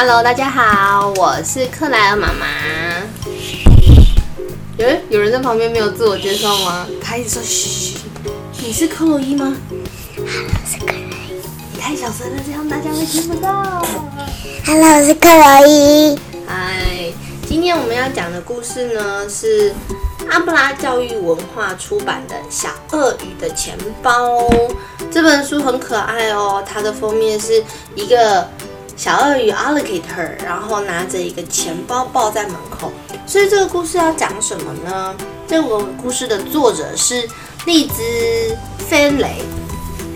Hello，大家好，我是克莱尔妈妈。诶，有人在旁边没有自我介绍吗？他一直说嘘，你是克洛伊吗？是克洛伊。你太小声了，这样大家会听不到。Hello，我是克洛伊。嗨，今天我们要讲的故事呢是阿布拉教育文化出版的《小鳄鱼的钱包》这本书很可爱哦，它的封面是一个小鳄鱼 alligator，然后拿着一个钱包抱在门口。所以这个故事要讲什么呢？这个故事的作者是利兹菲雷。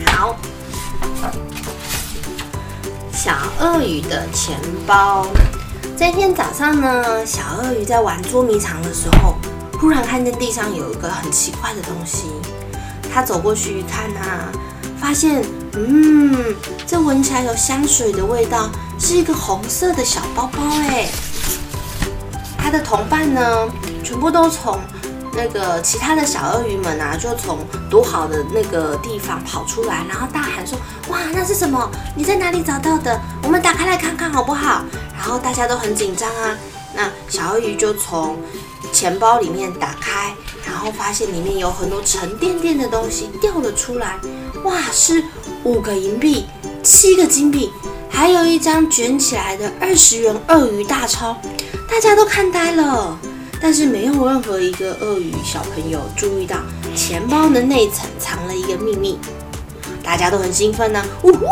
好，小鳄鱼的钱包。这天早上呢，小鳄鱼在玩捉迷藏的时候，忽然看见地上有一个很奇怪的东西。他走过去一看啊，发现，嗯，这闻起来有香水的味道，是一个红色的小包包哎。它的同伴呢，全部都从那个其他的小鳄鱼们啊，就从躲好的那个地方跑出来，然后大喊说：“哇，那是什么？你在哪里找到的？我们打开来看看好不好？”然后大家都很紧张啊。那小鳄鱼就从钱包里面打开，然后发现里面有很多沉甸甸的东西掉了出来。哇，是五个银币、七个金币，还有一张卷起来的二十元鳄鱼大钞。大家都看呆了，但是没有任何一个鳄鱼小朋友注意到钱包的内层藏了一个秘密。大家都很兴奋呢、呜呼！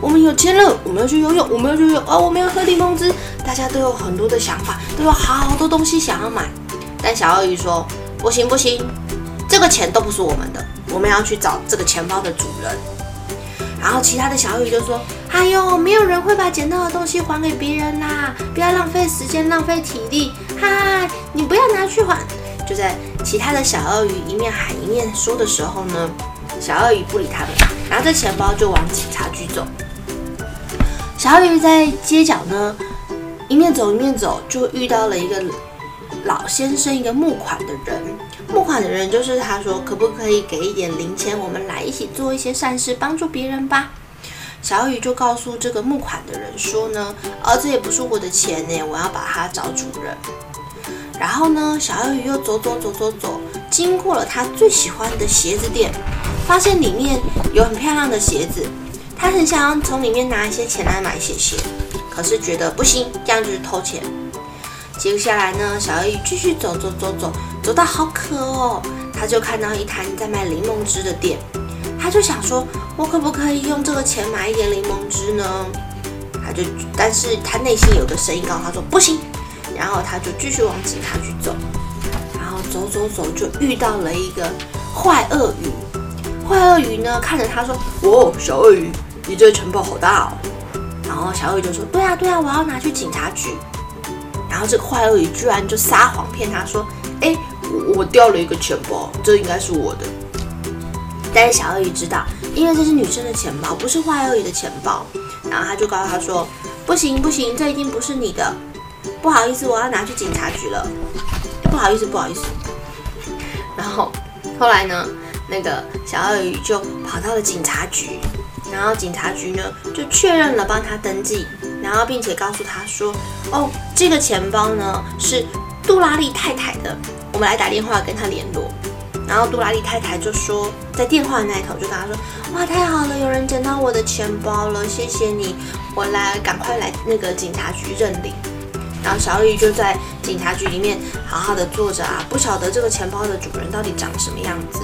我们有钱了，我们要去游泳，我们要去游泳啊！我们要喝柠檬汁。大家都有很多的想法，都有好多东西想要买。但小鳄鱼说：“不行不行，这个钱都不是我们的，我们要去找这个钱包的主人。”然后其他的小鳄鱼就说：“哎呦，没有人会把捡到的东西还给别人啦！不要浪费时间，浪费体力。嗨，你不要拿去还。”就在其他的小鳄鱼一面喊一面说的时候呢，小鳄鱼不理他们，拿着钱包就往警察局走。小鳄鱼在街角呢，一面走一面走，就遇到了一个老先生，一个募款的人。募款的人就是他说，可不可以给一点零钱，我们来一起做一些善事，帮助别人吧。小鳄鱼就告诉这个募款的人说呢，哦，这也不是我的钱呢，我要把它找主人。然后呢，小鳄鱼又走走走走走，经过了他最喜欢的鞋子店，发现里面有很漂亮的鞋子，他很想要从里面拿一些钱来买鞋鞋，可是觉得不行，这样就是偷钱。接下来呢，小鳄鱼继续走走走走，走到好渴哦，他就看到一摊在卖柠檬汁的店，他就想说，我可不可以用这个钱买一点柠檬汁呢？他就，但是他内心有个声音告诉他说不行，然后他就继续往警察局走，然后走走走就遇到了一个坏鳄鱼，坏鳄鱼呢看着他说，哦，小鳄鱼，你这个钱包好大哦，然后小鳄鱼就说，对啊对啊，我要拿去警察局。然后这个坏鳄鱼居然就撒谎骗他说：“哎，我掉了一个钱包，这应该是我的。”但是小鳄鱼知道，因为这是女生的钱包，不是坏鳄鱼的钱包。然后他就告诉他说：“不行不行，这一定不是你的，不好意思，我要拿去警察局了。不好意思不好意思。”然后后来呢，那个小鳄鱼就跑到了警察局，然后警察局呢就确认了帮他登记。然后，并且告诉他说：“哦，这个钱包呢是杜拉利太太的，我们来打电话跟她联络。”然后杜拉利太太就说，在电话那一头就跟他说：“哇，太好了，有人捡到我的钱包了，谢谢你，我来赶快来那个警察局认领。”然后小雨就在警察局里面好好的坐着啊，不晓得这个钱包的主人到底长什么样子。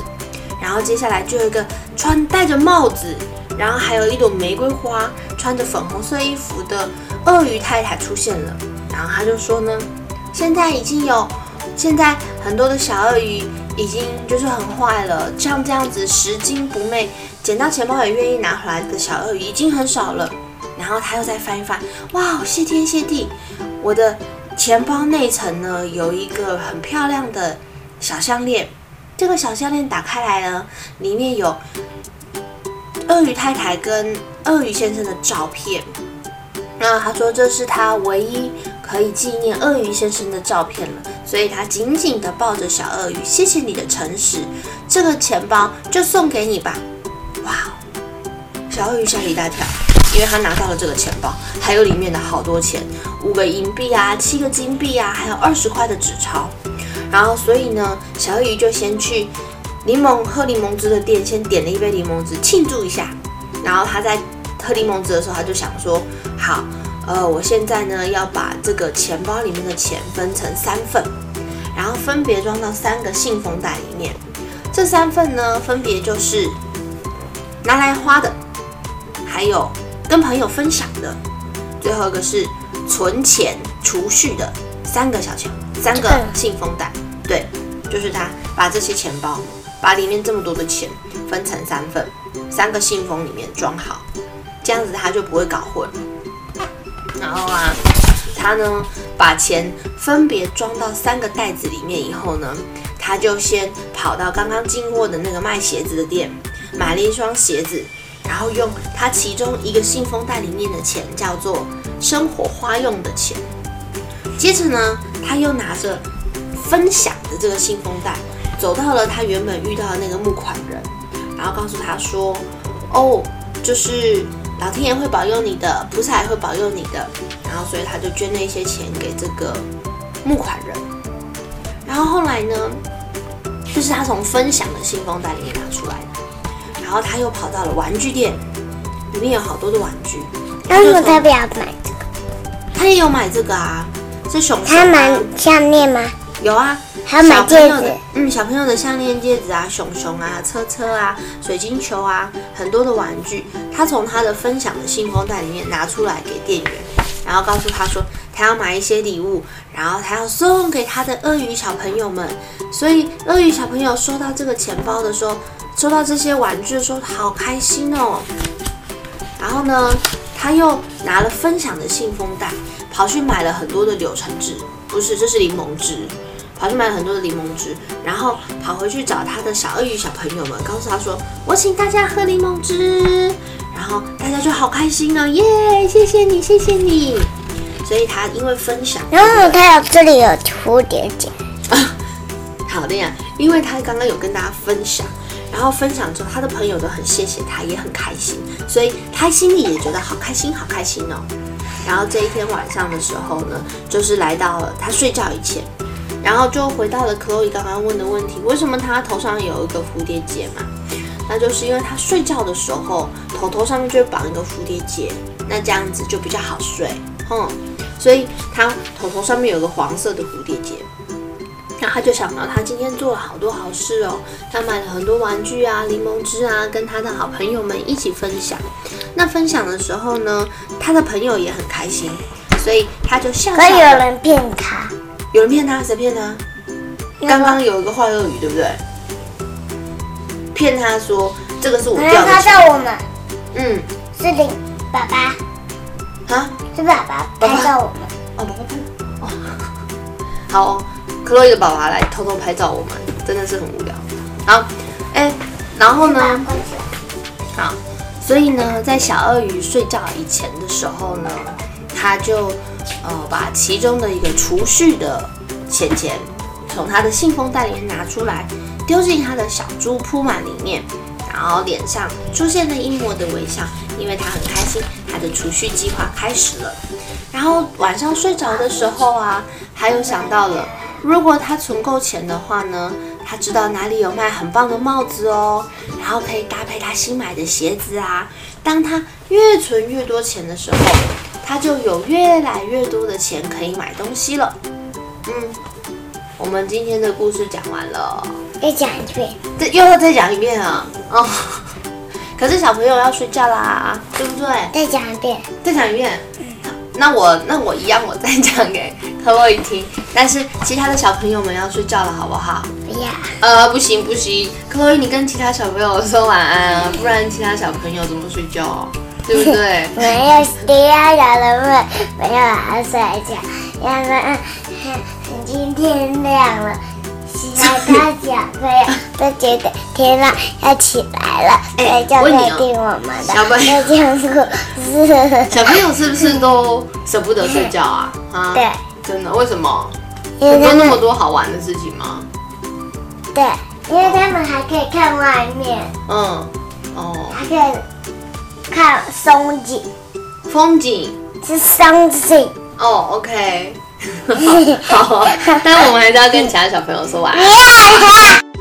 然后接下来就有一个穿戴着帽子。然后还有一朵玫瑰花，穿着粉红色衣服的鳄鱼太太出现了。然后他就说呢，现在已经有，现在很多的小鳄鱼已经就是很坏了，像这样子拾金不昧，捡到钱包也愿意拿回来的小鳄鱼已经很少了。然后他又再翻一翻，哇，谢天谢地，我的钱包内层呢有一个很漂亮的小项链，这个小项链打开来呢，里面有。鳄鱼太太跟鳄鱼先生的照片，那他说这是他唯一可以纪念鳄鱼先生的照片了，所以他紧紧地抱着小鳄鱼，谢谢你的诚实，这个钱包就送给你吧。哇，小鳄鱼吓了一大跳，因为他拿到了这个钱包，还有里面的好多钱，五个银币啊，七个金币啊，还有二十块的纸钞。然后，所以呢，小鳄鱼就先去柠檬喝柠檬汁的店，先点了一杯柠檬汁庆祝一下。然后他在喝柠檬汁的时候，他就想说：好，呃，我现在呢要把这个钱包里面的钱分成三份，然后分别装到三个信封袋里面。这三份呢，分别就是拿来花的，还有跟朋友分享的，最后一个是存钱储蓄的三个小钱，三个信封袋。对，就是他把这些钱包，把里面这么多的钱分成三份，三个信封里面装好，这样子他就不会搞混。然后啊，他呢把钱分别装到三个袋子里面以后呢，他就先跑到刚刚经过的那个卖鞋子的店，买了一双鞋子，然后用他其中一个信封袋里面的钱叫做生活花用的钱。接着呢，他又拿着分享的这个信封袋，走到了他原本遇到的那个募款人，然后告诉他说：“哦，就是老天爷会保佑你的，菩萨也会保佑你的。”然后所以他就捐了一些钱给这个募款人。然后后来呢，就是他从分享的信封袋里面拿出来的，然后他又跑到了玩具店，里面有好多的玩具，为什么他不要买这个？他也有买这个啊，是熊熊、他啊。买项链吗？有啊，还有买小朋友的戒指，嗯，小朋友的项链、戒指啊，熊熊啊，车车啊，水晶球啊，很多的玩具，他从他的分享的信封袋里面拿出来给店员，然后告诉他说，他要买一些礼物，然后他要送给他的鳄鱼小朋友们，所以鳄鱼小朋友收到这个钱包的时候，收到这些玩具的时候，好开心哦。然后呢，他又拿了分享的信封袋，跑去买了很多的柳橙汁，不是，这是柠檬汁，跑去买了很多的柠檬汁，然后跑回去找他的小鳄鱼小朋友们，告诉他说：“我请大家喝柠檬汁。”然后大家就好开心哦，耶！谢谢你，谢谢你。所以他因为分享，然后他有这里有蝴蝶结啊，好的呀，因为他刚刚有跟大家分享，然后分享之后，他的朋友都很谢谢他，也很开心，所以他心里也觉得好开心，好开心哦。然后这一天晚上的时候呢，就是来到了他睡觉以前，然后就回到了 Chloe 刚刚问的问题，为什么他头上有一个蝴蝶结嘛？那就是因为他睡觉的时候头头上面就绑一个蝴蝶结，那这样子就比较好睡，哼。所以他头头上面有个黄色的蝴蝶结。然后他就想到，他今天做了好多好事哦，他买了很多玩具啊、柠檬汁啊，跟他的好朋友们一起分享。那分享的时候呢，他的朋友也很开心，所以他就笑笑可有。人骗他，有人骗他，谁骗他？刚刚有一个坏鳄鱼，对不对？骗他说这个是我可能他掉的钱。叫我们嗯，是林爸爸，啊，是爸爸爸爸拍照我们，哦，爸爸拍哦，好哦，克洛伊的爸爸来偷偷拍照我们，真的是很无聊。好，哎，然后呢？好，所以呢，在小鳄鱼睡觉以前的时候呢，他就呃把其中的一个储蓄的钱钱从他的信封袋里面拿出来，丢进他的小猪铺满里面，然后脸上出现了一抹的微笑，因为他很开心，他的储蓄计划开始了。然后晚上睡着的时候啊，他又想到了，如果他存够钱的话呢，他知道哪里有卖很棒的帽子哦，然后可以搭配他新买的鞋子啊。当他越存越多钱的时候，他就有越来越多的钱可以买东西了。嗯，我们今天的故事讲完了，再讲一遍。这又要再讲一遍啊？哦，可是小朋友要睡觉啦，对不对？再讲一遍，再讲一遍。那我那我一样，我再讲给克洛伊听。但是其他的小朋友们要睡觉了，好不好？不要。呃，不行不行，克洛伊，你跟其他小朋友说晚安啊，不然其他小朋友怎么睡觉？对不对？没有，其他小人们没有好好睡觉，因为今天亮了，其他小朋友都觉得天亮要起来了，所以就可以听我们的小朋友再讲故事。小朋友是不是都舍不得睡觉啊？啊，对，真的？为什么？因为有那么多好玩的事情吗？对，因为他们还可以看外面，嗯，哦，还可以看松景，风景是松景。哦，OK，好，但我们还是要跟其他小朋友说晚安。你好